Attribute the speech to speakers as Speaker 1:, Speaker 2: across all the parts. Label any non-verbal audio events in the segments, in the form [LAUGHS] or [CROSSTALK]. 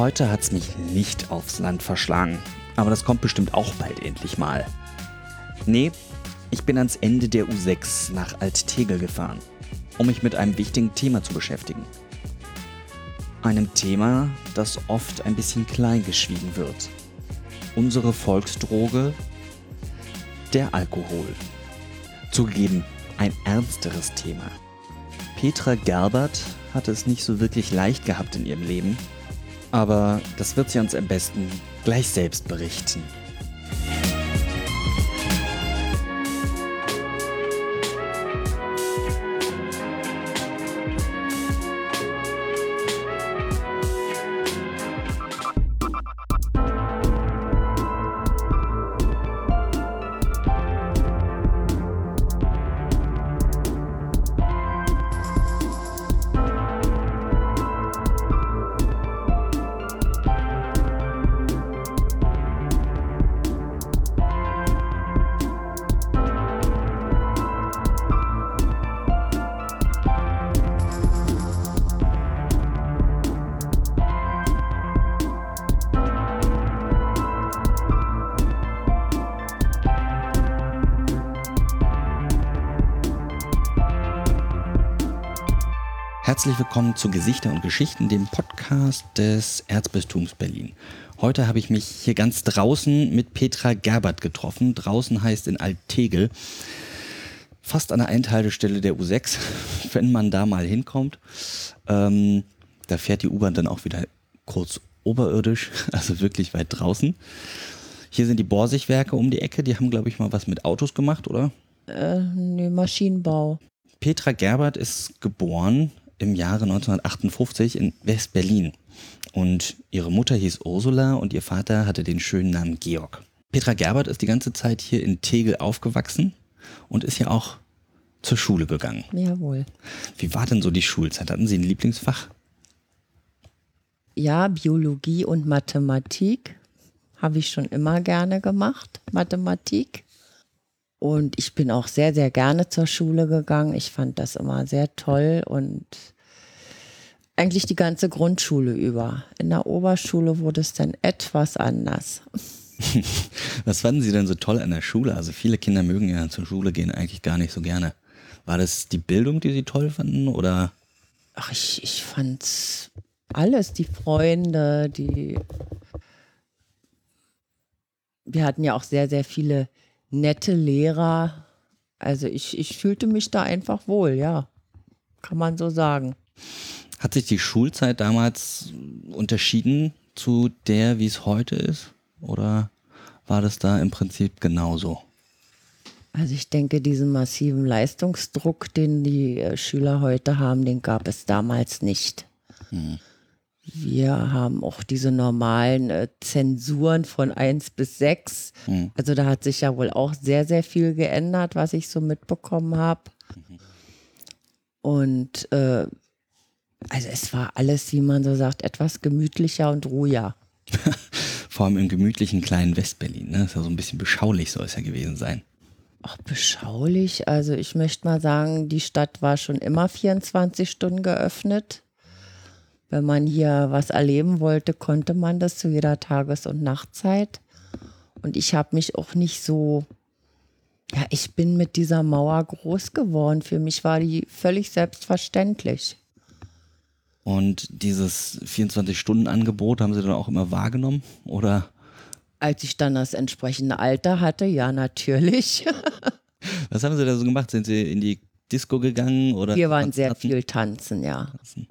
Speaker 1: Heute hat's mich nicht aufs Land verschlagen, aber das kommt bestimmt auch bald endlich mal. Nee, ich bin ans Ende der U6 nach Alttegel gefahren, um mich mit einem wichtigen Thema zu beschäftigen. Einem Thema, das oft ein bisschen kleingeschwiegen wird. Unsere Volksdroge, der Alkohol. Zugegeben, ein ernsteres Thema. Petra Gerbert hatte es nicht so wirklich leicht gehabt in ihrem Leben, aber das wird sie uns am besten gleich selbst berichten. Herzlich willkommen zu Gesichter und Geschichten, dem Podcast des Erzbistums Berlin. Heute habe ich mich hier ganz draußen mit Petra Gerbert getroffen. Draußen heißt in Alttegel, fast an der Endhaltestelle der U6, [LAUGHS] wenn man da mal hinkommt. Ähm, da fährt die U-Bahn dann auch wieder kurz oberirdisch, [LAUGHS] also wirklich weit draußen. Hier sind die Borsigwerke um die Ecke, die haben, glaube ich, mal was mit Autos gemacht, oder?
Speaker 2: Äh, nee, Maschinenbau.
Speaker 1: Petra Gerbert ist geboren im Jahre 1958 in West-Berlin. Und ihre Mutter hieß Ursula und ihr Vater hatte den schönen Namen Georg. Petra Gerbert ist die ganze Zeit hier in Tegel aufgewachsen und ist ja auch zur Schule gegangen.
Speaker 2: Jawohl.
Speaker 1: Wie war denn so die Schulzeit? Hatten Sie ein Lieblingsfach?
Speaker 2: Ja, Biologie und Mathematik habe ich schon immer gerne gemacht. Mathematik. Und ich bin auch sehr, sehr gerne zur Schule gegangen. Ich fand das immer sehr toll und eigentlich die ganze Grundschule über. In der Oberschule wurde es dann etwas anders. [LAUGHS]
Speaker 1: Was fanden Sie denn so toll an der Schule? Also viele Kinder mögen ja zur Schule gehen eigentlich gar nicht so gerne. War das die Bildung, die Sie toll fanden oder?
Speaker 2: Ach, ich, ich fand's alles, die Freunde, die. Wir hatten ja auch sehr, sehr viele nette Lehrer. Also ich, ich fühlte mich da einfach wohl, ja. Kann man so sagen.
Speaker 1: Hat sich die Schulzeit damals unterschieden zu der, wie es heute ist? Oder war das da im Prinzip genauso?
Speaker 2: Also ich denke, diesen massiven Leistungsdruck, den die äh, Schüler heute haben, den gab es damals nicht. Hm. Wir haben auch diese normalen äh, Zensuren von 1 bis 6. Mhm. Also da hat sich ja wohl auch sehr, sehr viel geändert, was ich so mitbekommen habe. Mhm. Und äh, also es war alles, wie man so sagt, etwas gemütlicher und ruhiger. [LAUGHS]
Speaker 1: Vor allem im gemütlichen kleinen Westberlin. Ne? Das ist ja so ein bisschen beschaulich, soll es ja gewesen sein.
Speaker 2: Ach, beschaulich. Also ich möchte mal sagen, die Stadt war schon immer 24 Stunden geöffnet. Wenn man hier was erleben wollte, konnte man das zu jeder Tages- und Nachtzeit. Und ich habe mich auch nicht so, ja, ich bin mit dieser Mauer groß geworden. Für mich war die völlig selbstverständlich.
Speaker 1: Und dieses 24-Stunden-Angebot haben Sie dann auch immer wahrgenommen? Oder?
Speaker 2: Als ich dann das entsprechende Alter hatte, ja, natürlich. [LAUGHS]
Speaker 1: Was haben Sie da so gemacht? Sind Sie in die Disco gegangen? Oder
Speaker 2: Wir waren sehr viel tanzen, ja. Tanzen.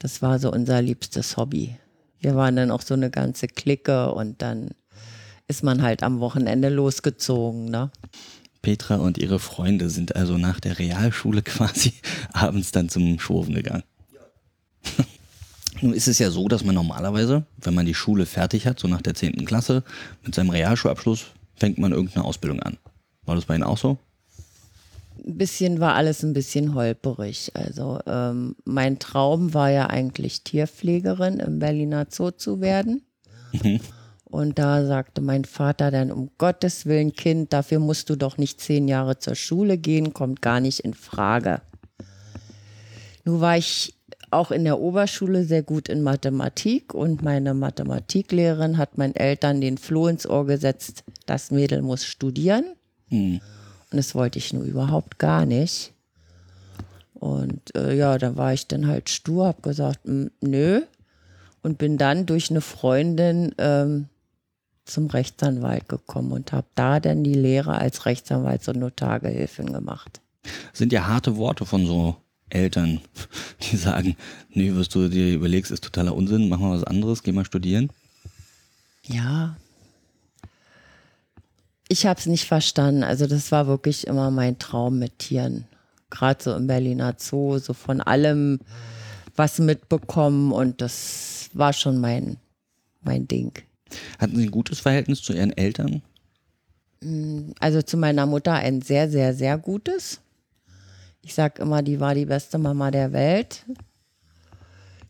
Speaker 2: Das war so unser liebstes Hobby. Wir waren dann auch so eine ganze Clique und dann ist man halt am Wochenende losgezogen. Ne?
Speaker 1: Petra und ihre Freunde sind also nach der Realschule [LAUGHS] quasi abends dann zum Schwurfen gegangen. Ja. [LAUGHS] Nun ist es ja so, dass man normalerweise, wenn man die Schule fertig hat, so nach der 10. Klasse, mit seinem Realschulabschluss, fängt man irgendeine Ausbildung an. War das bei Ihnen auch so?
Speaker 2: Ein bisschen war alles ein bisschen holperig. Also ähm, mein Traum war ja eigentlich Tierpflegerin im Berliner Zoo zu werden. Mhm. Und da sagte mein Vater dann, um Gottes Willen, Kind, dafür musst du doch nicht zehn Jahre zur Schule gehen, kommt gar nicht in Frage. Nun war ich auch in der Oberschule sehr gut in Mathematik und meine Mathematiklehrerin hat meinen Eltern den Floh ins Ohr gesetzt, das Mädel muss studieren. Mhm. Und das wollte ich nur überhaupt gar nicht. Und äh, ja, da war ich dann halt stur, hab gesagt, nö. Und bin dann durch eine Freundin ähm, zum Rechtsanwalt gekommen und habe da dann die Lehre als Rechtsanwalts- und Notargehilfin gemacht.
Speaker 1: Sind ja harte Worte von so Eltern, [LAUGHS] die sagen, nee, was du dir überlegst, ist totaler Unsinn, mach mal was anderes, geh mal studieren.
Speaker 2: Ja. Ich habe es nicht verstanden. Also das war wirklich immer mein Traum mit Tieren. Gerade so im Berliner Zoo, so von allem was mitbekommen und das war schon mein, mein Ding.
Speaker 1: Hatten Sie ein gutes Verhältnis zu Ihren Eltern?
Speaker 2: Also zu meiner Mutter ein sehr, sehr, sehr gutes. Ich sage immer, die war die beste Mama der Welt.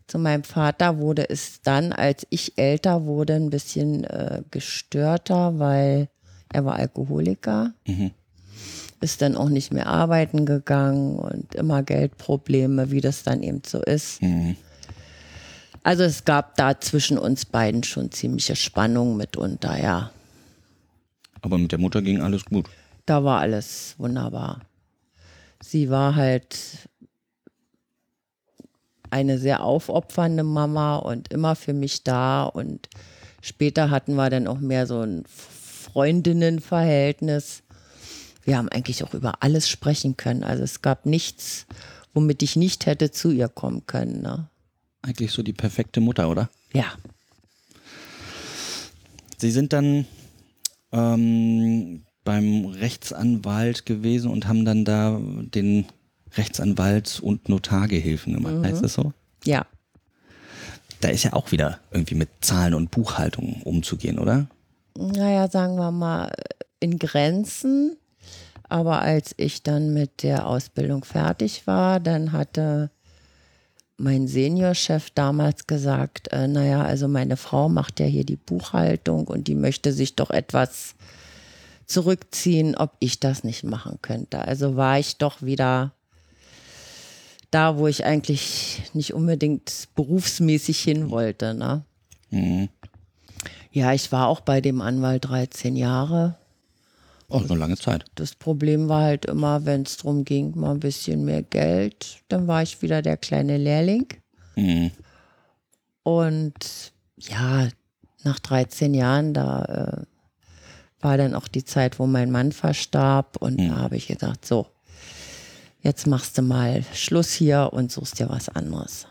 Speaker 2: Zu meinem Vater wurde es dann, als ich älter wurde, ein bisschen äh, gestörter, weil er war Alkoholiker. Mhm. Ist dann auch nicht mehr arbeiten gegangen und immer Geldprobleme, wie das dann eben so ist. Mhm. Also es gab da zwischen uns beiden schon ziemliche Spannung mitunter, ja.
Speaker 1: Aber mit der Mutter ging alles gut.
Speaker 2: Da war alles wunderbar sie war halt eine sehr aufopfernde Mama und immer für mich da. Und später hatten wir dann auch mehr so ein Freundinnenverhältnis. Wir haben eigentlich auch über alles sprechen können. Also es gab nichts, womit ich nicht hätte zu ihr kommen können. Ne?
Speaker 1: Eigentlich so die perfekte Mutter, oder?
Speaker 2: Ja.
Speaker 1: Sie sind dann ähm, beim Rechtsanwalt gewesen und haben dann da den Rechtsanwalt und Notargehilfen gemacht. Mhm. Heißt das so?
Speaker 2: Ja.
Speaker 1: Da ist ja auch wieder irgendwie mit Zahlen und Buchhaltung umzugehen, oder?
Speaker 2: Naja, sagen wir mal in Grenzen. Aber als ich dann mit der Ausbildung fertig war, dann hatte mein Seniorchef damals gesagt, äh, naja, also meine Frau macht ja hier die Buchhaltung und die möchte sich doch etwas zurückziehen, ob ich das nicht machen könnte. Also war ich doch wieder da, wo ich eigentlich nicht unbedingt berufsmäßig hin wollte. Ne? Mhm. Ja, ich war auch bei dem Anwalt 13 Jahre.
Speaker 1: Oh, eine lange Zeit.
Speaker 2: Das Problem war halt immer, wenn es darum ging, mal ein bisschen mehr Geld, dann war ich wieder der kleine Lehrling. Mhm. Und ja, nach 13 Jahren, da äh, war dann auch die Zeit, wo mein Mann verstarb und mhm. da habe ich gedacht, so, jetzt machst du mal Schluss hier und suchst dir was anderes.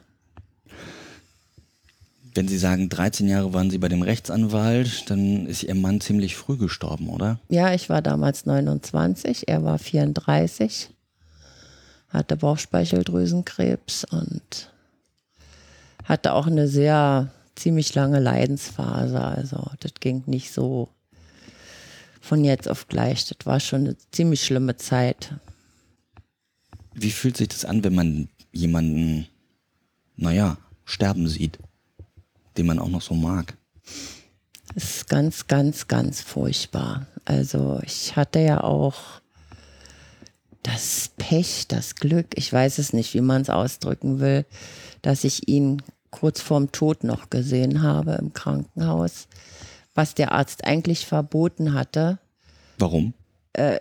Speaker 1: Wenn Sie sagen, 13 Jahre waren Sie bei dem Rechtsanwalt, dann ist Ihr Mann ziemlich früh gestorben, oder?
Speaker 2: Ja, ich war damals 29, er war 34, hatte Bauchspeicheldrüsenkrebs und hatte auch eine sehr ziemlich lange Leidensphase. Also das ging nicht so von jetzt auf gleich. Das war schon eine ziemlich schlimme Zeit.
Speaker 1: Wie fühlt sich das an, wenn man jemanden, naja, sterben sieht, den man auch noch so mag?
Speaker 2: Das ist ganz, ganz, ganz furchtbar. Also ich hatte ja auch das Pech, das Glück, ich weiß es nicht, wie man es ausdrücken will, dass ich ihn kurz vorm Tod noch gesehen habe im Krankenhaus was der Arzt eigentlich verboten hatte.
Speaker 1: Warum?
Speaker 2: Äh,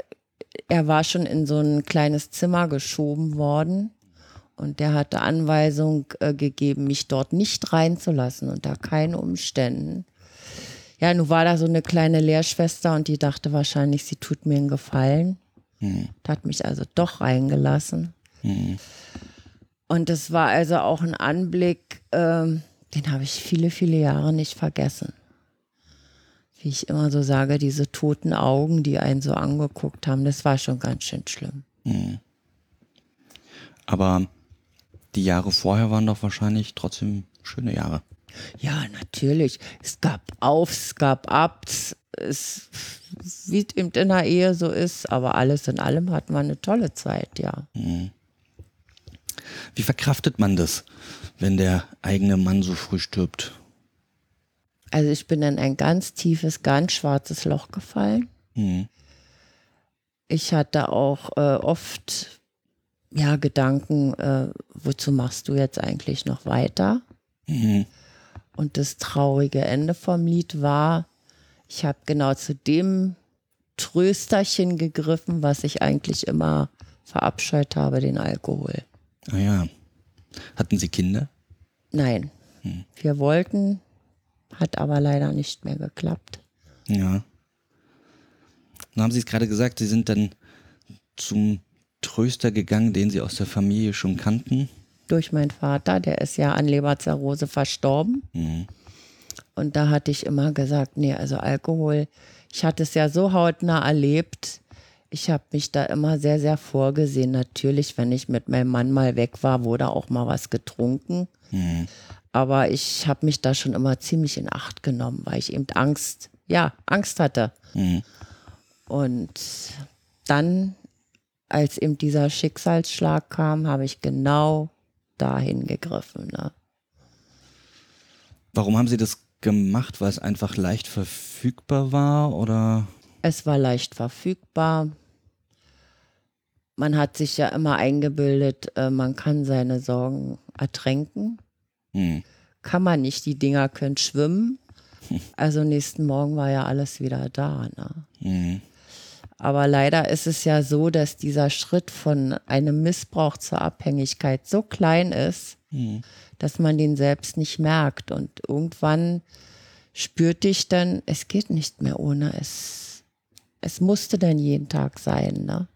Speaker 2: er war schon in so ein kleines Zimmer geschoben worden und der hatte Anweisung äh, gegeben, mich dort nicht reinzulassen unter keinen Umständen. Ja, nun war da so eine kleine Lehrschwester und die dachte wahrscheinlich, sie tut mir einen Gefallen. Hm. Hat mich also doch reingelassen. Hm. Und es war also auch ein Anblick, ähm, den habe ich viele, viele Jahre nicht vergessen wie ich immer so sage, diese toten Augen, die einen so angeguckt haben, das war schon ganz schön schlimm. Mhm.
Speaker 1: Aber die Jahre vorher waren doch wahrscheinlich trotzdem schöne Jahre.
Speaker 2: Ja, natürlich. Es gab Aufs, es gab Abs, es, wie es eben in der Ehe so ist, aber alles in allem hat man eine tolle Zeit, ja. Mhm.
Speaker 1: Wie verkraftet man das, wenn der eigene Mann so früh stirbt?
Speaker 2: Also ich bin in ein ganz tiefes, ganz schwarzes Loch gefallen. Mhm. Ich hatte auch äh, oft ja, Gedanken, äh, wozu machst du jetzt eigentlich noch weiter?
Speaker 1: Mhm.
Speaker 2: Und das traurige Ende vom Lied war, ich habe genau zu dem Trösterchen gegriffen, was ich eigentlich immer verabscheut habe, den Alkohol.
Speaker 1: Ah ja. Hatten Sie Kinder?
Speaker 2: Nein, wir wollten, hat aber leider nicht mehr geklappt.
Speaker 1: Ja. Dann haben Sie es gerade gesagt, Sie sind dann zum Tröster gegangen, den Sie aus der Familie schon kannten.
Speaker 2: Durch meinen Vater, der ist ja an Leberzirrhose verstorben. Und da hatte ich immer gesagt, nee, also Alkohol, ich hatte es ja so hautnah erlebt. Ich habe mich da immer sehr, sehr vorgesehen. Natürlich, wenn ich mit meinem Mann mal weg war, wurde auch mal was getrunken. Aber ich habe mich da schon immer ziemlich in Acht genommen, weil ich eben Angst, ja, Angst hatte. Und dann, als eben dieser Schicksalsschlag kam, habe ich genau dahin gegriffen. Ne?
Speaker 1: Warum haben Sie das gemacht? Weil es einfach leicht verfügbar war oder?
Speaker 2: Es war leicht verfügbar. Man hat sich ja immer eingebildet, äh, man kann seine Sorgen ertränken.
Speaker 1: Hm.
Speaker 2: Kann man nicht, die Dinger können schwimmen. [LAUGHS] Also nächsten Morgen war ja alles wieder da. Ne?
Speaker 1: Hm.
Speaker 2: Aber leider ist es ja so, dass dieser Schritt von einem Missbrauch zur Abhängigkeit so klein ist, dass man den selbst nicht merkt. Und irgendwann spürte ich dann, es geht nicht mehr ohne. Es, es musste dann jeden Tag sein. Ne?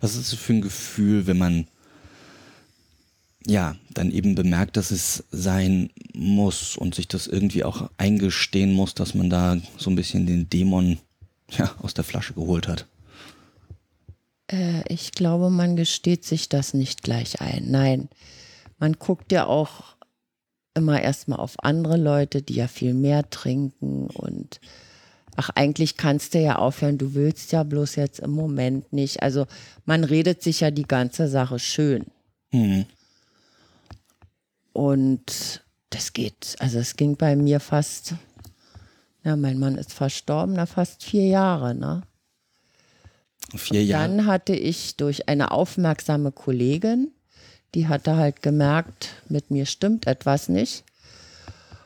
Speaker 1: Was ist das für ein Gefühl, wenn man ja dann eben bemerkt, dass es sein muss und sich das irgendwie auch eingestehen muss, dass man da so ein bisschen den Dämon ja, aus der Flasche geholt hat?
Speaker 2: Äh, ich glaube, man gesteht sich das nicht gleich ein. Nein, man guckt ja auch immer erstmal auf andere Leute, die ja viel mehr trinken und ach, eigentlich kannst du ja aufhören, du willst ja bloß jetzt im Moment nicht. Also man redet sich ja die ganze Sache schön.
Speaker 1: Hm.
Speaker 2: Und das geht, also es ging bei mir fast, ja, mein Mann ist verstorben, na fast vier Jahre, ne?
Speaker 1: Vier Jahre.
Speaker 2: Dann hatte ich durch eine aufmerksame Kollegin, die hatte halt gemerkt, mit mir stimmt etwas nicht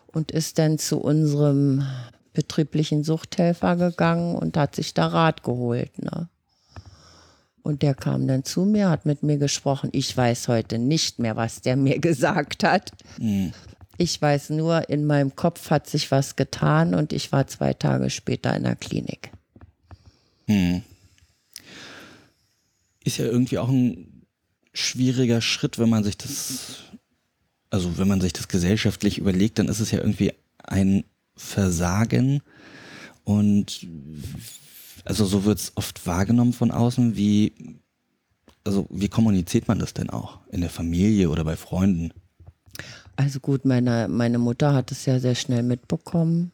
Speaker 2: und ist dann zu unserem betrieblichen Suchthelfer gegangen und hat sich da Rat geholt. Ne? Und der kam dann zu mir, hat mit mir gesprochen. Ich weiß heute nicht mehr, was der mir [LAUGHS] gesagt hat. Ich weiß nur, in meinem Kopf hat sich was getan und ich war zwei Tage später in der Klinik.
Speaker 1: Ist ja irgendwie auch ein schwieriger Schritt, wenn man sich das, also wenn man sich das gesellschaftlich überlegt, dann ist es ja irgendwie ein Versagen und also so wird es oft wahrgenommen von außen, wie, also wie kommuniziert man das denn auch in der Familie oder bei Freunden?
Speaker 2: Also gut, meine, meine Mutter hat es ja sehr schnell mitbekommen.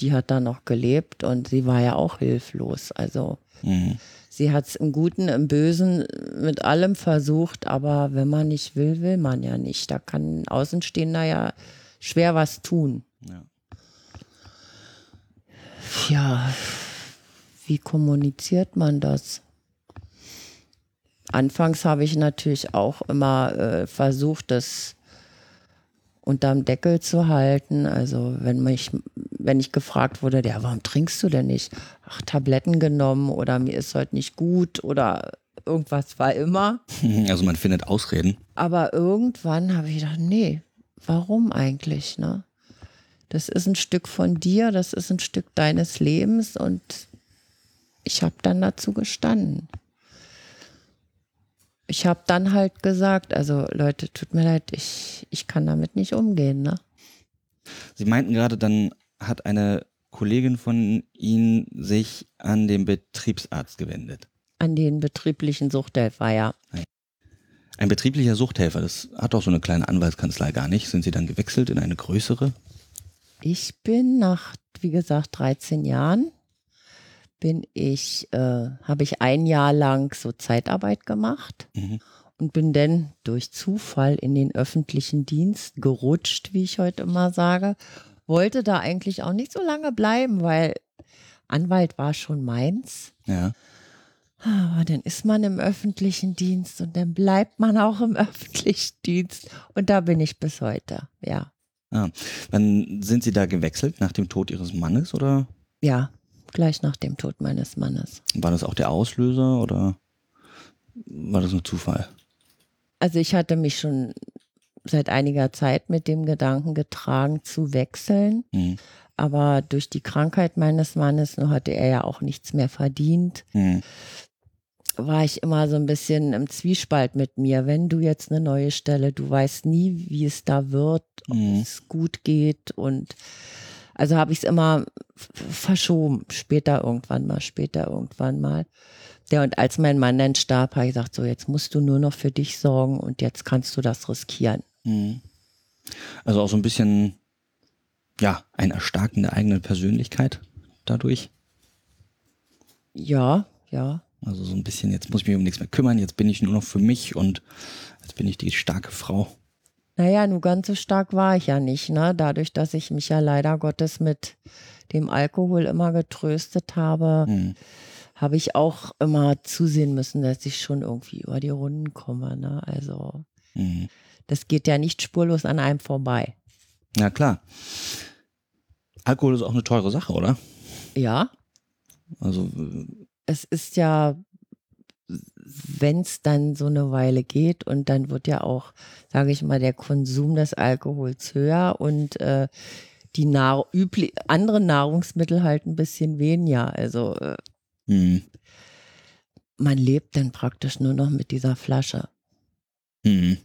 Speaker 2: Die hat da noch gelebt und sie war ja auch hilflos. Also sie hat es im Guten, im Bösen mit allem versucht, aber wenn man nicht will, will man ja nicht. Da kann ein Außenstehender ja schwer was tun.
Speaker 1: Ja.
Speaker 2: Ja, wie kommuniziert man das? Anfangs habe ich natürlich auch immer äh, versucht, das unterm Deckel zu halten. Also wenn mich, wenn ich gefragt wurde, ja, warum trinkst du denn nicht? Ach, Tabletten genommen oder mir ist heute nicht gut oder irgendwas war immer. [LAUGHS]
Speaker 1: Also man findet Ausreden.
Speaker 2: Aber irgendwann habe ich gedacht, nee, warum eigentlich, ne? Das ist ein Stück von dir, das ist ein Stück deines Lebens und ich habe dann dazu gestanden. Ich habe dann halt gesagt, also Leute, tut mir leid, ich, ich kann damit nicht umgehen, ne?
Speaker 1: Sie meinten gerade, dann hat eine Kollegin von Ihnen sich an den Betriebsarzt gewendet.
Speaker 2: An den betrieblichen Suchthelfer, ja.
Speaker 1: Ein betrieblicher Suchthelfer, das hat doch so eine kleine Anwaltskanzlei gar nicht. Sind Sie dann gewechselt in eine größere?
Speaker 2: Ich bin nach, wie gesagt, 13 Jahren bin ich, äh, habe ich ein Jahr lang so Zeitarbeit gemacht und bin dann durch Zufall in den öffentlichen Dienst gerutscht, wie ich heute immer sage. Wollte da eigentlich auch nicht so lange bleiben, weil Anwalt war schon meins.
Speaker 1: Ja.
Speaker 2: Aber dann ist man im öffentlichen Dienst und dann bleibt man auch im [LAUGHS] öffentlichen Dienst. Und da bin ich bis heute, ja.
Speaker 1: Ah, wann sind Sie da gewechselt? Nach dem Tod Ihres Mannes oder?
Speaker 2: Ja, gleich nach dem Tod meines Mannes.
Speaker 1: War das auch der Auslöser oder war das nur Zufall?
Speaker 2: Also ich hatte mich schon seit einiger Zeit mit dem Gedanken getragen, zu wechseln.
Speaker 1: Mhm.
Speaker 2: Aber durch die Krankheit meines Mannes, nur hatte er ja auch nichts mehr verdient,
Speaker 1: Mhm.
Speaker 2: war ich immer so ein bisschen im Zwiespalt mit mir. Wenn du jetzt eine neue Stelle, du weißt nie, wie es da wird, ob
Speaker 1: Mhm.
Speaker 2: es gut geht. Und also habe ich es immer verschoben. Später irgendwann mal, später irgendwann mal. Ja, und als mein Mann dann starb, habe ich gesagt, so jetzt musst du nur noch für dich sorgen und jetzt kannst du das riskieren.
Speaker 1: Mhm. Also auch so ein bisschen, ja, ein Erstarken der eigenen Persönlichkeit dadurch.
Speaker 2: Ja, ja.
Speaker 1: Also so ein bisschen, jetzt muss ich mich um nichts mehr kümmern, jetzt bin ich nur noch für mich und jetzt bin ich die starke Frau.
Speaker 2: Naja, nur ganz so stark war ich ja nicht, ne? Dadurch, dass ich mich ja leider Gottes mit dem Alkohol immer getröstet habe,
Speaker 1: Mhm.
Speaker 2: habe ich auch immer zusehen müssen, dass ich schon irgendwie über die Runden komme, ne? Also,
Speaker 1: Mhm.
Speaker 2: Das geht ja nicht spurlos an einem vorbei.
Speaker 1: Ja, klar. Alkohol ist auch eine teure Sache, oder?
Speaker 2: Ja,
Speaker 1: Also, äh,
Speaker 2: es ist ja, wenn es dann so eine Weile geht und dann wird ja auch, sage ich mal, der Konsum des Alkohols höher und äh, die Nahr übli anderen Nahrungsmittel halt ein bisschen weniger. Also äh,
Speaker 1: mhm.
Speaker 2: man lebt dann praktisch nur noch mit dieser Flasche.
Speaker 1: Mhm.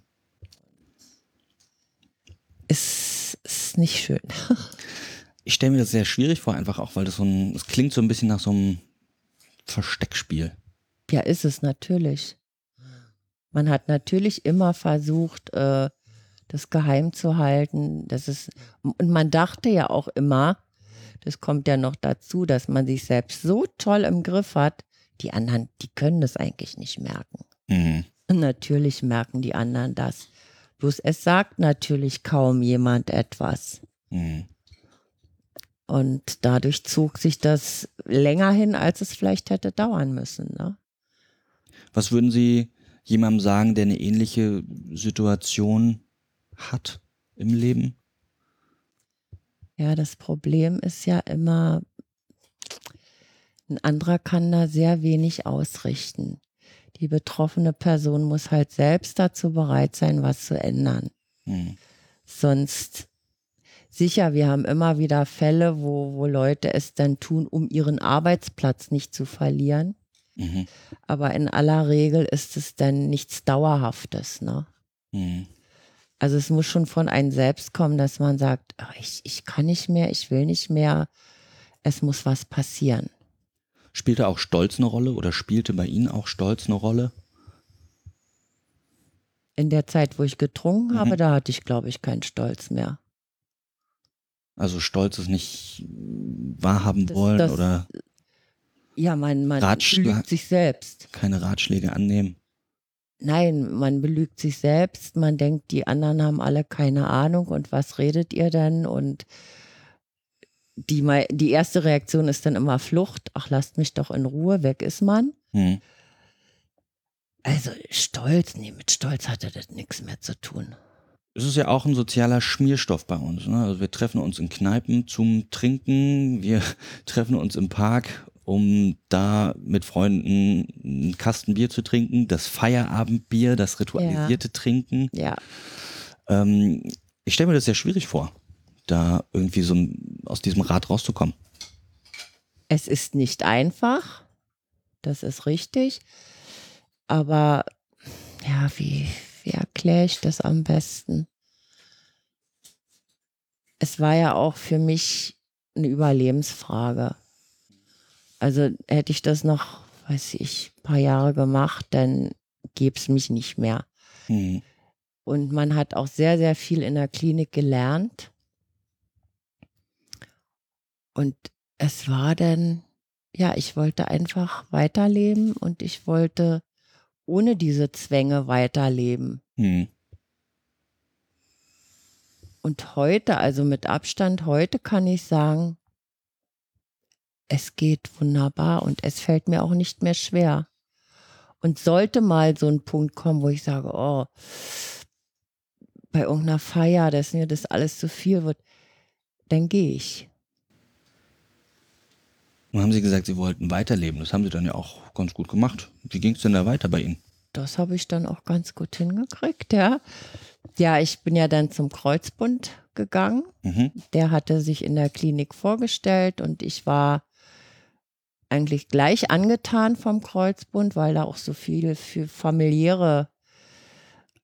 Speaker 2: Ist, ist nicht schön. [LAUGHS]
Speaker 1: Ich stelle mir das sehr schwierig vor, einfach auch, weil das so ein, es klingt so ein bisschen nach so einem Versteckspiel.
Speaker 2: Ja, ist es natürlich. Man hat natürlich immer versucht, äh, das geheim zu halten. Das ist, und man dachte ja auch immer, das kommt ja noch dazu, dass man sich selbst so toll im Griff hat, die anderen, die können das eigentlich nicht merken.
Speaker 1: Mhm.
Speaker 2: Natürlich merken die anderen das. Bloß es sagt natürlich kaum jemand etwas.
Speaker 1: Mhm.
Speaker 2: Und dadurch zog sich das länger hin, als es vielleicht hätte dauern müssen. Ne?
Speaker 1: Was würden Sie jemandem sagen, der eine ähnliche Situation hat im Leben?
Speaker 2: Ja, das Problem ist ja immer, ein anderer kann da sehr wenig ausrichten. Die betroffene Person muss halt selbst dazu bereit sein, was zu ändern.
Speaker 1: Mhm.
Speaker 2: Sonst, sicher, wir haben immer wieder Fälle, wo, wo Leute es dann tun, um ihren Arbeitsplatz nicht zu verlieren.
Speaker 1: Mhm.
Speaker 2: Aber in aller Regel ist es dann nichts Dauerhaftes. Ne?
Speaker 1: Mhm.
Speaker 2: Also es muss schon von einem selbst kommen, dass man sagt, "Ah, ich, ich kann nicht mehr, ich will nicht mehr, es muss was passieren.
Speaker 1: Spielte auch Stolz eine Rolle oder spielte bei Ihnen auch Stolz eine Rolle?
Speaker 2: In der Zeit, wo ich getrunken habe,
Speaker 1: Mhm.
Speaker 2: da hatte ich, glaube ich, keinen Stolz mehr.
Speaker 1: Also Stolz ist nicht wahrhaben
Speaker 2: Das-
Speaker 1: wollen
Speaker 2: das-
Speaker 1: oder
Speaker 2: Ja, man, man belügt sich selbst.
Speaker 1: keine Ratschläge annehmen.
Speaker 2: Nein, man belügt sich selbst. Man denkt, die anderen haben alle keine Ahnung und was redet ihr denn? Und die, die erste Reaktion ist dann immer Flucht. Ach, lasst mich doch in Ruhe, weg ist man.
Speaker 1: Mhm.
Speaker 2: Also Stolz, nee, mit Stolz hatte das nichts mehr zu tun.
Speaker 1: Es ist ja auch ein sozialer Schmierstoff bei uns. Ne? Also wir treffen uns in Kneipen zum Trinken, wir [LAUGHS] treffen uns im Park, um da mit Freunden einen Kasten Bier zu trinken, das Feierabendbier, das ritualisierte Trinken.
Speaker 2: Ja,
Speaker 1: Ähm, ich stelle mir das sehr schwierig vor, da irgendwie so aus diesem Rad rauszukommen.
Speaker 2: es ist nicht einfach, das ist richtig. Aber ja, wie, wie erkläre ich das am besten? Es war ja auch für mich eine Überlebensfrage. Also hätte ich das noch, weiß ich, ein paar Jahre gemacht, dann gäbe es mich nicht mehr.
Speaker 1: Mhm.
Speaker 2: Und man hat auch sehr, sehr viel in der Klinik gelernt. Und es war dann, ja, ich wollte einfach weiterleben und ich wollte ohne diese Zwänge weiterleben.
Speaker 1: Mhm.
Speaker 2: Und heute, also mit Abstand, heute kann ich sagen, es geht wunderbar und es fällt mir auch nicht mehr schwer. Und sollte mal so ein Punkt kommen, wo ich sage, oh, bei irgendeiner Feier, dass mir das alles zu viel wird, dann gehe ich.
Speaker 1: Nun haben Sie gesagt, Sie wollten weiterleben. Das haben Sie dann ja auch ganz gut gemacht. Wie ging es denn da weiter bei Ihnen?
Speaker 2: Das habe ich dann auch ganz gut hingekriegt, ja. Ja, ich bin ja dann zum Kreuzbund gegangen. Mhm. Der hatte sich in der Klinik vorgestellt und ich war eigentlich gleich angetan vom Kreuzbund, weil da auch so viel für familiäre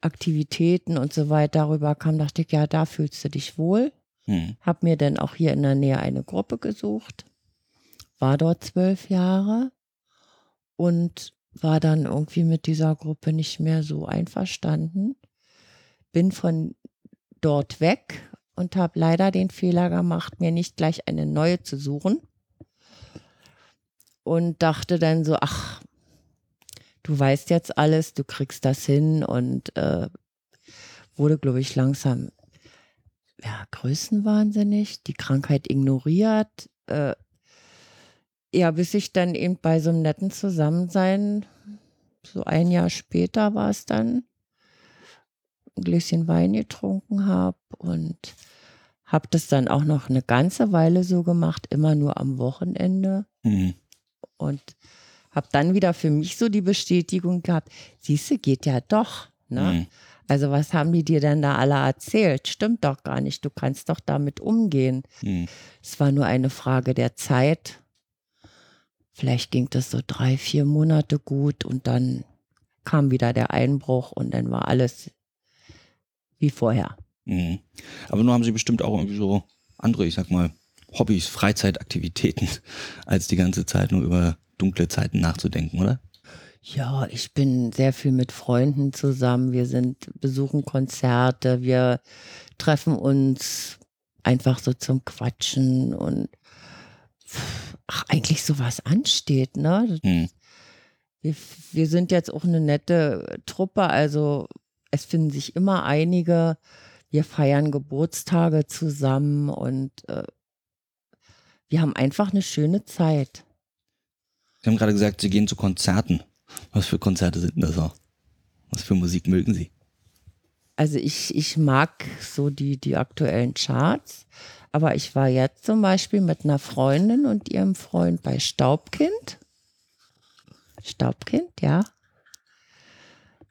Speaker 2: Aktivitäten und so weiter darüber kam, dachte ich, ja, da fühlst du dich wohl. Mhm. Hab mir dann auch hier in der Nähe eine Gruppe gesucht, war dort zwölf Jahre und war dann irgendwie mit dieser Gruppe nicht mehr so einverstanden. Bin von dort weg und habe leider den Fehler gemacht, mir nicht gleich eine neue zu suchen. Und dachte dann so, ach, du weißt jetzt alles, du kriegst das hin und äh, wurde, glaube ich, langsam ja, größenwahnsinnig, die Krankheit ignoriert. Äh, ja, bis ich dann eben bei so einem netten Zusammensein, so ein Jahr später war es dann, ein Gläschen Wein getrunken habe und habe das dann auch noch eine ganze Weile so gemacht, immer nur am Wochenende. Mhm. Und habe dann wieder für mich so die Bestätigung gehabt, siehste, geht ja doch. Ne? Mhm. Also was haben die dir denn da alle erzählt? Stimmt doch gar nicht. Du kannst doch damit umgehen. Mhm. Es war nur eine Frage der Zeit. Vielleicht ging das so drei, vier Monate gut und dann kam wieder der Einbruch und dann war alles wie vorher.
Speaker 1: Mhm. Aber nur haben Sie bestimmt auch irgendwie so andere, ich sag mal, Hobbys, Freizeitaktivitäten, [LAUGHS] als die ganze Zeit nur über dunkle Zeiten nachzudenken, oder?
Speaker 2: Ja, ich bin sehr viel mit Freunden zusammen. Wir sind, besuchen Konzerte, wir treffen uns einfach so zum Quatschen und ach, eigentlich sowas ansteht, ne? Hm. Wir, wir sind jetzt auch eine nette Truppe, also es finden sich immer einige. Wir feiern Geburtstage zusammen und äh, wir haben einfach eine schöne Zeit.
Speaker 1: Sie haben gerade gesagt, Sie gehen zu Konzerten. Was für Konzerte sind denn das auch? Was für Musik mögen Sie?
Speaker 2: Also ich, ich mag so die, die aktuellen Charts, aber ich war jetzt zum Beispiel mit einer Freundin und ihrem Freund bei Staubkind. Staubkind, ja.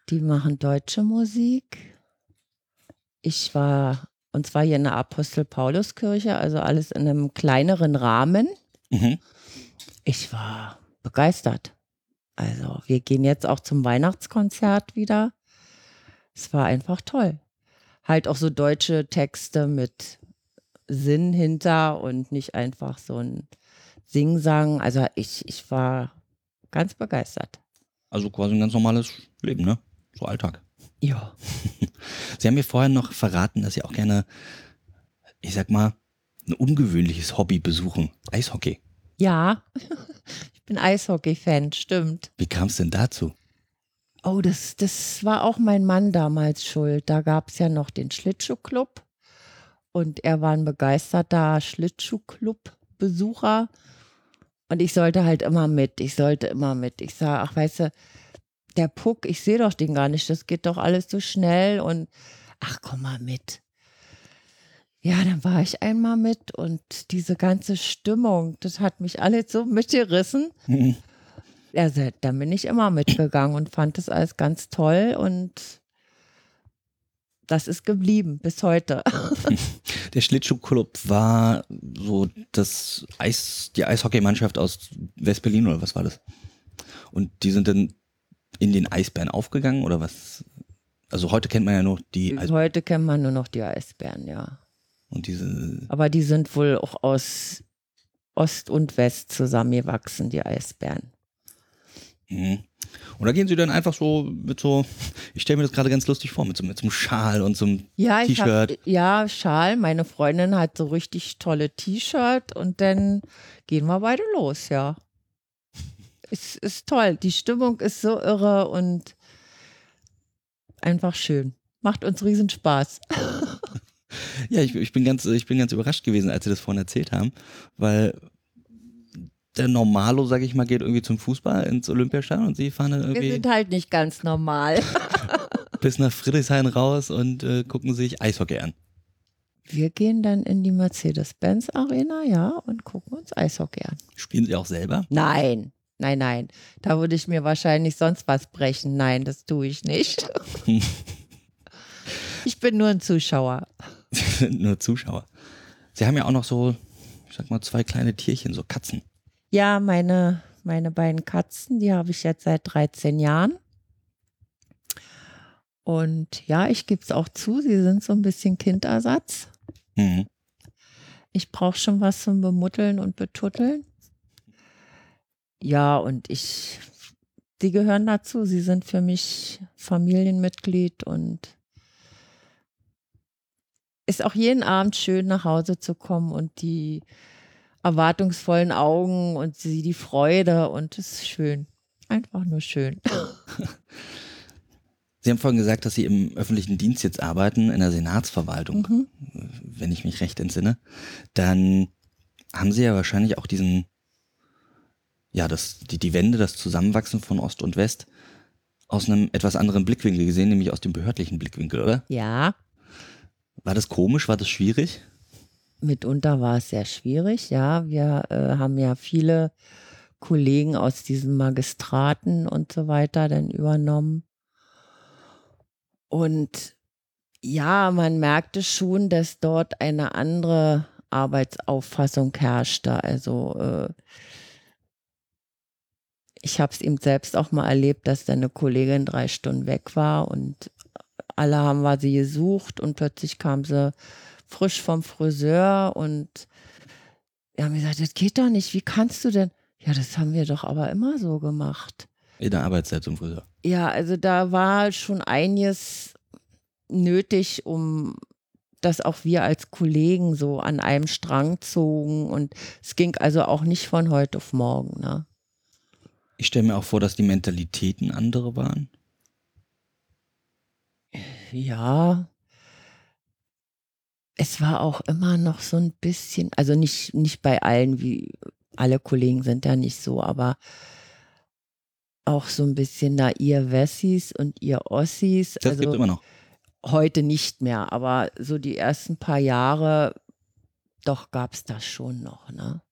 Speaker 2: Die machen deutsche Musik. Ich war, und zwar hier in der Apostel-Paulus-Kirche, also alles in einem kleineren Rahmen. Mhm. Ich war begeistert. Also wir gehen jetzt auch zum Weihnachtskonzert wieder. Es war einfach toll. Halt auch so deutsche Texte mit Sinn hinter und nicht einfach so ein Singsang. Also ich, ich war ganz begeistert.
Speaker 1: Also quasi ein ganz normales Leben, ne? So Alltag.
Speaker 2: Ja. [LAUGHS]
Speaker 1: Sie haben mir vorher noch verraten, dass Sie auch gerne, ich sag mal, ein ungewöhnliches Hobby besuchen. Eishockey.
Speaker 2: Ja, [LAUGHS] ich bin Eishockey-Fan, stimmt.
Speaker 1: Wie kam es denn dazu?
Speaker 2: Oh, das, das war auch mein Mann damals schuld. Da gab es ja noch den Schlittschuhclub und er war ein begeisterter Schlittschuhclub-Besucher und ich sollte halt immer mit. Ich sollte immer mit. Ich sah, ach, weißt du, der Puck, ich sehe doch den gar nicht. Das geht doch alles so schnell und ach, komm mal mit. Ja, dann war ich einmal mit und diese ganze Stimmung, das hat mich alles so mitgerissen. Mhm. Also, dann bin ich immer mitgegangen und fand das alles ganz toll und das ist geblieben bis heute. [LAUGHS]
Speaker 1: Der Schlittschuhclub war so das Eis, die Eishockeymannschaft aus West-Berlin oder was war das? Und die sind dann in den Eisbären aufgegangen oder was? Also heute kennt man ja nur die
Speaker 2: Eisbären. Heute kennt man nur noch die Eisbären, ja.
Speaker 1: Und diese.
Speaker 2: Aber die sind wohl auch aus Ost und West zusammengewachsen, die Eisbären.
Speaker 1: Mhm. Und da gehen sie dann einfach so mit so, ich stelle mir das gerade ganz lustig vor, mit so, mit so einem Schal und so einem
Speaker 2: ja,
Speaker 1: T-Shirt.
Speaker 2: Ja, Schal. Meine Freundin hat so richtig tolle T-Shirt und dann gehen wir beide los, ja. Es ist toll. Die Stimmung ist so irre und einfach schön. Macht uns riesen Spaß. [LAUGHS]
Speaker 1: Ja, ich, ich, bin ganz, ich bin ganz überrascht gewesen, als Sie das vorhin erzählt haben, weil der Normalo, sag ich mal, geht irgendwie zum Fußball ins Olympiastadion und sie fahren dann irgendwie.
Speaker 2: Wir sind halt nicht ganz normal. [LAUGHS]
Speaker 1: bis nach Friedrichshain raus und äh, gucken sich Eishockey an.
Speaker 2: Wir gehen dann in die Mercedes-Benz Arena, ja, und gucken uns Eishockey an.
Speaker 1: Spielen Sie auch selber?
Speaker 2: Nein, nein, nein. Da würde ich mir wahrscheinlich sonst was brechen. Nein, das tue ich nicht. [LAUGHS] ich bin nur ein Zuschauer. [LAUGHS]
Speaker 1: nur Zuschauer. Sie haben ja auch noch so, ich sag mal, zwei kleine Tierchen, so Katzen.
Speaker 2: Ja, meine, meine beiden Katzen, die habe ich jetzt seit 13 Jahren. Und ja, ich gebe es auch zu, sie sind so ein bisschen Kindersatz. Mhm. Ich brauche schon was zum Bemutteln und Betutteln. Ja, und ich, die gehören dazu. Sie sind für mich Familienmitglied und ist auch jeden Abend schön nach Hause zu kommen und die erwartungsvollen Augen und sie die Freude und es ist schön. Einfach nur schön.
Speaker 1: Sie haben vorhin gesagt, dass Sie im öffentlichen Dienst jetzt arbeiten, in der Senatsverwaltung, mhm. wenn ich mich recht entsinne. Dann haben Sie ja wahrscheinlich auch diesen, ja, das, die, die Wende, das Zusammenwachsen von Ost und West aus einem etwas anderen Blickwinkel gesehen, nämlich aus dem behördlichen Blickwinkel, oder?
Speaker 2: Ja.
Speaker 1: War das komisch? War das schwierig?
Speaker 2: Mitunter war es sehr schwierig, ja. Wir äh, haben ja viele Kollegen aus diesen Magistraten und so weiter dann übernommen. Und ja, man merkte schon, dass dort eine andere Arbeitsauffassung herrschte. Also äh, ich habe es eben selbst auch mal erlebt, dass dann eine Kollegin drei Stunden weg war und alle haben wir sie gesucht und plötzlich kam sie frisch vom Friseur und wir haben gesagt, das geht doch nicht, wie kannst du denn? Ja, das haben wir doch aber immer so gemacht.
Speaker 1: In der Arbeitszeit zum Friseur.
Speaker 2: Ja, also da war schon einiges nötig, um dass auch wir als Kollegen so an einem Strang zogen und es ging also auch nicht von heute auf morgen. Ne?
Speaker 1: Ich stelle mir auch vor, dass die Mentalitäten andere waren.
Speaker 2: Ja. Es war auch immer noch so ein bisschen, also nicht, nicht bei allen, wie alle Kollegen sind ja nicht so, aber auch so ein bisschen na ihr Wessis und ihr Ossis.
Speaker 1: Das
Speaker 2: also,
Speaker 1: gibt immer noch.
Speaker 2: Heute nicht mehr, aber so die ersten paar Jahre, doch gab es das schon noch. Ne?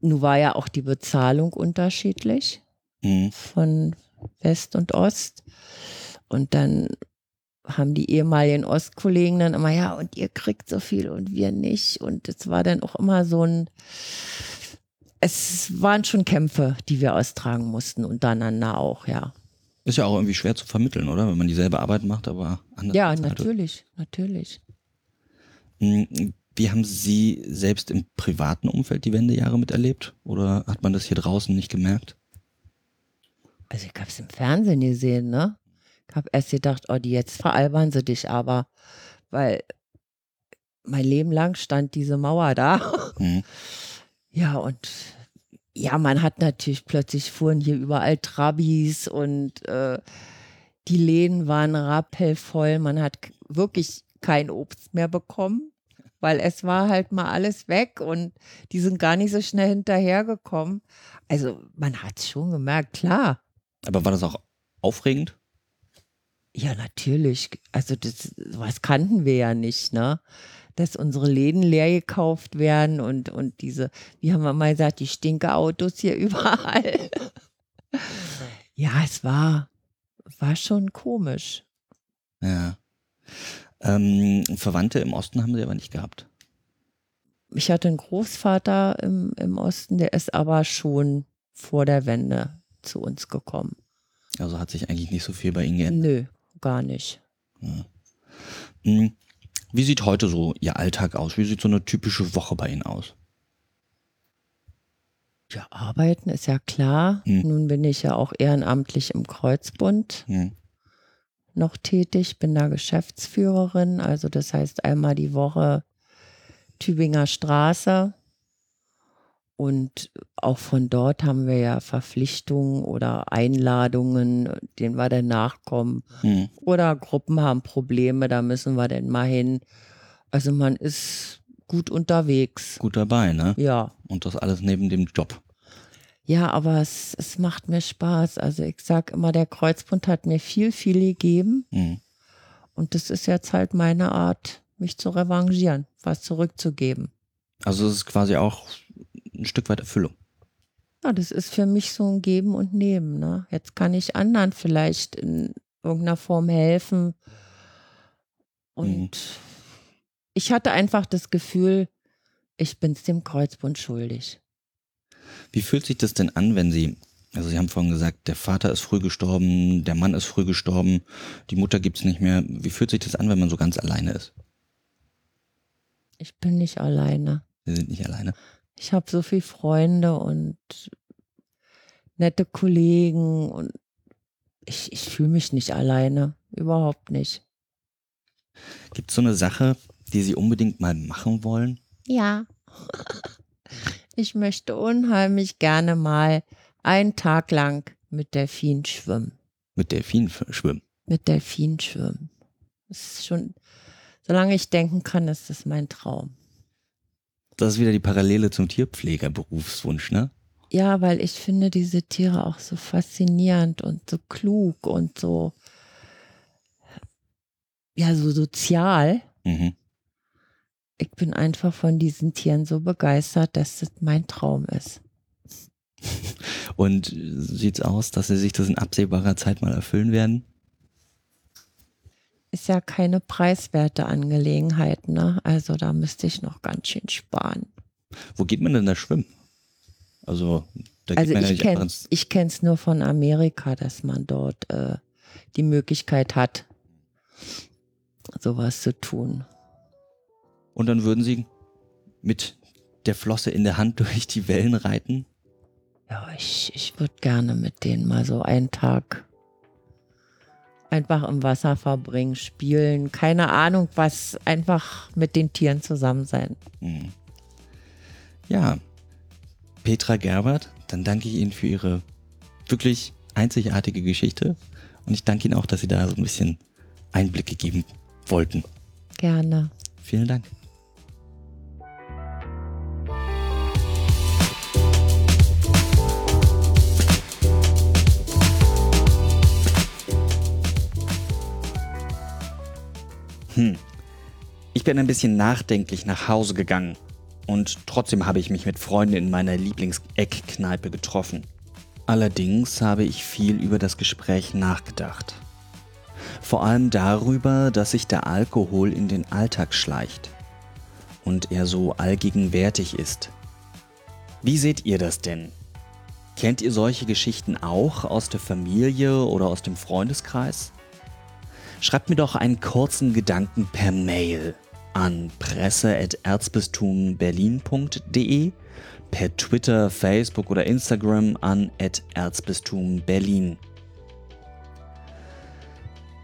Speaker 2: Nun war ja auch die Bezahlung unterschiedlich mhm. von West und Ost. Und dann haben die ehemaligen Ostkollegen dann immer, ja, und ihr kriegt so viel und wir nicht. Und es war dann auch immer so ein, es waren schon Kämpfe, die wir austragen mussten, untereinander auch, ja.
Speaker 1: Ist ja auch irgendwie schwer zu vermitteln, oder? Wenn man dieselbe Arbeit macht, aber anders.
Speaker 2: Ja, natürlich, natürlich.
Speaker 1: Hm, wie haben Sie selbst im privaten Umfeld die Wendejahre miterlebt? Oder hat man das hier draußen nicht gemerkt?
Speaker 2: Also ich habe es im Fernsehen gesehen, ne? Ich habe erst gedacht, oh, die jetzt veralbern sie dich aber, weil mein Leben lang stand diese Mauer da. Mhm. [LAUGHS] Ja, und ja, man hat natürlich plötzlich fuhren hier überall Trabis und äh, die Läden waren rappelvoll. Man hat wirklich kein Obst mehr bekommen, weil es war halt mal alles weg und die sind gar nicht so schnell hinterhergekommen. Also man hat es schon gemerkt, klar.
Speaker 1: Aber war das auch aufregend?
Speaker 2: Ja, natürlich. Also das, was kannten wir ja nicht, ne? dass unsere Läden leer gekauft werden und, und diese, wie haben wir mal gesagt, die Stinkeautos hier [LAUGHS] überall. ja, es war, war schon komisch.
Speaker 1: Ja. Ähm, Verwandte im Osten haben sie aber nicht gehabt.
Speaker 2: Ich hatte einen Großvater im, im Osten, der ist aber schon vor der Wende zu uns gekommen.
Speaker 1: Also hat sich eigentlich nicht so viel bei Ihnen geändert?
Speaker 2: Nö, gar nicht.
Speaker 1: Ja. Hm. Wie sieht heute so Ihr Alltag aus? Wie sieht so eine typische Woche bei Ihnen aus?
Speaker 2: Ja, arbeiten ist ja klar. Hm. Nun bin ich ja auch ehrenamtlich im Kreuzbund hm. noch tätig, bin da Geschäftsführerin. Also das heißt einmal die Woche Tübinger Straße und auch von dort haben wir ja Verpflichtungen oder Einladungen, denen wir dann nachkommen. Hm. Oder Gruppen haben Probleme, da müssen wir dann mal hin. Also man ist gut unterwegs.
Speaker 1: Gut dabei, ne?
Speaker 2: Ja.
Speaker 1: Und das alles neben dem Job.
Speaker 2: Ja, aber es, es macht mir Spaß. Also ich sag immer, der Kreuzbund hat mir viel, viel gegeben.
Speaker 1: Mhm.
Speaker 2: Und das ist jetzt halt meine Art, mich zu revanchieren, was zurückzugeben.
Speaker 1: Also es ist quasi auch ein Stück weit Erfüllung.
Speaker 2: Ja, das ist für mich so ein Geben und Nehmen. Ne? Jetzt kann ich anderen vielleicht in irgendeiner Form helfen. Und
Speaker 1: Mhm.
Speaker 2: ich hatte einfach das Gefühl, ich bin es dem Kreuzbund schuldig.
Speaker 1: Wie fühlt sich das denn an, wenn Sie, also Sie haben vorhin gesagt, der Vater ist früh gestorben, der Mann ist früh gestorben, die Mutter gibt's nicht mehr. Wie fühlt sich das an, wenn man so ganz alleine ist?
Speaker 2: Ich bin nicht alleine.
Speaker 1: Sie sind nicht alleine.
Speaker 2: Ich habe so viele Freunde und nette Kollegen und ich, ich fühle mich nicht alleine. Überhaupt nicht.
Speaker 1: Gibt's so eine Sache, die Sie unbedingt mal machen wollen?
Speaker 2: Ja. [LAUGHS] Ich möchte unheimlich gerne mal einen Tag lang mit Delfinen schwimmen.
Speaker 1: Mit Delfinen schwimmen.
Speaker 2: Mit Delfinen schwimmen. Das ist schon, solange ich denken kann, ist das mein Traum.
Speaker 1: Das ist wieder die Parallele zum Tierpflegerberufswunsch, ne?
Speaker 2: Ja, weil ich finde diese Tiere auch so faszinierend und so klug und so, ja, so sozial.
Speaker 1: Mhm.
Speaker 2: Ich bin einfach von diesen Tieren so begeistert, dass das mein Traum ist. [LAUGHS]
Speaker 1: Und sieht's aus, dass Sie sich das in absehbarer Zeit mal erfüllen werden?
Speaker 2: Ist ja keine preiswerte Angelegenheit, ne? Also da müsste ich noch ganz schön sparen.
Speaker 1: Wo geht man denn da schwimmen? Also, da
Speaker 2: Also
Speaker 1: ja
Speaker 2: ich
Speaker 1: einfach
Speaker 2: kenne ich kenn's nur von Amerika, dass man dort äh, die Möglichkeit hat, sowas zu tun.
Speaker 1: Und dann würden Sie mit der Flosse in der Hand [LAUGHS] durch die Wellen reiten?
Speaker 2: Ja, ich, ich würde gerne mit denen mal so einen Tag einfach im Wasser verbringen, spielen, keine Ahnung was, einfach mit den Tieren zusammen sein.
Speaker 1: Hm. Ja, Petra Gerbert, dann danke ich Ihnen für Ihre wirklich einzigartige Geschichte und ich danke Ihnen auch, dass Sie da so ein bisschen Einblicke geben wollten.
Speaker 2: Gerne.
Speaker 1: Vielen Dank. Hm. Ich bin ein bisschen nachdenklich nach Hause gegangen und trotzdem habe ich mich mit Freunden in meiner Lieblingseckkneipe getroffen. Allerdings habe ich viel über das Gespräch nachgedacht. Vor allem darüber, dass sich der Alkohol in den Alltag schleicht und er so allgegenwärtig ist. Wie seht ihr das denn? Kennt ihr solche Geschichten auch aus der Familie oder aus dem Freundeskreis? Schreibt mir doch einen kurzen Gedanken per Mail an presse.erzbistumberlin.de, per Twitter, Facebook oder Instagram an erzbistumberlin.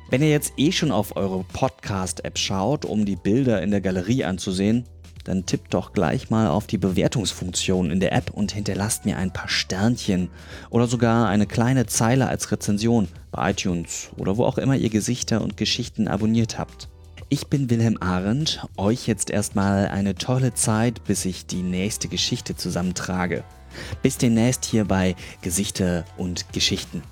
Speaker 1: Wenn ihr jetzt eh schon auf eure Podcast-App schaut, um die Bilder in der Galerie anzusehen, dann tippt doch gleich mal auf die Bewertungsfunktion in der App und hinterlasst mir ein paar Sternchen oder sogar eine kleine Zeile als Rezension bei iTunes oder wo auch immer ihr Gesichter und Geschichten abonniert habt. Ich bin Wilhelm Arendt, euch jetzt erstmal eine tolle Zeit, bis ich die nächste Geschichte zusammentrage. Bis demnächst hier bei Gesichter und Geschichten.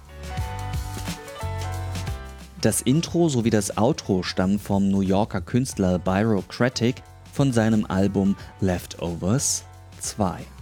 Speaker 1: Das Intro sowie das Outro stammen vom New Yorker Künstler Byrocratic von seinem Album Leftovers 2.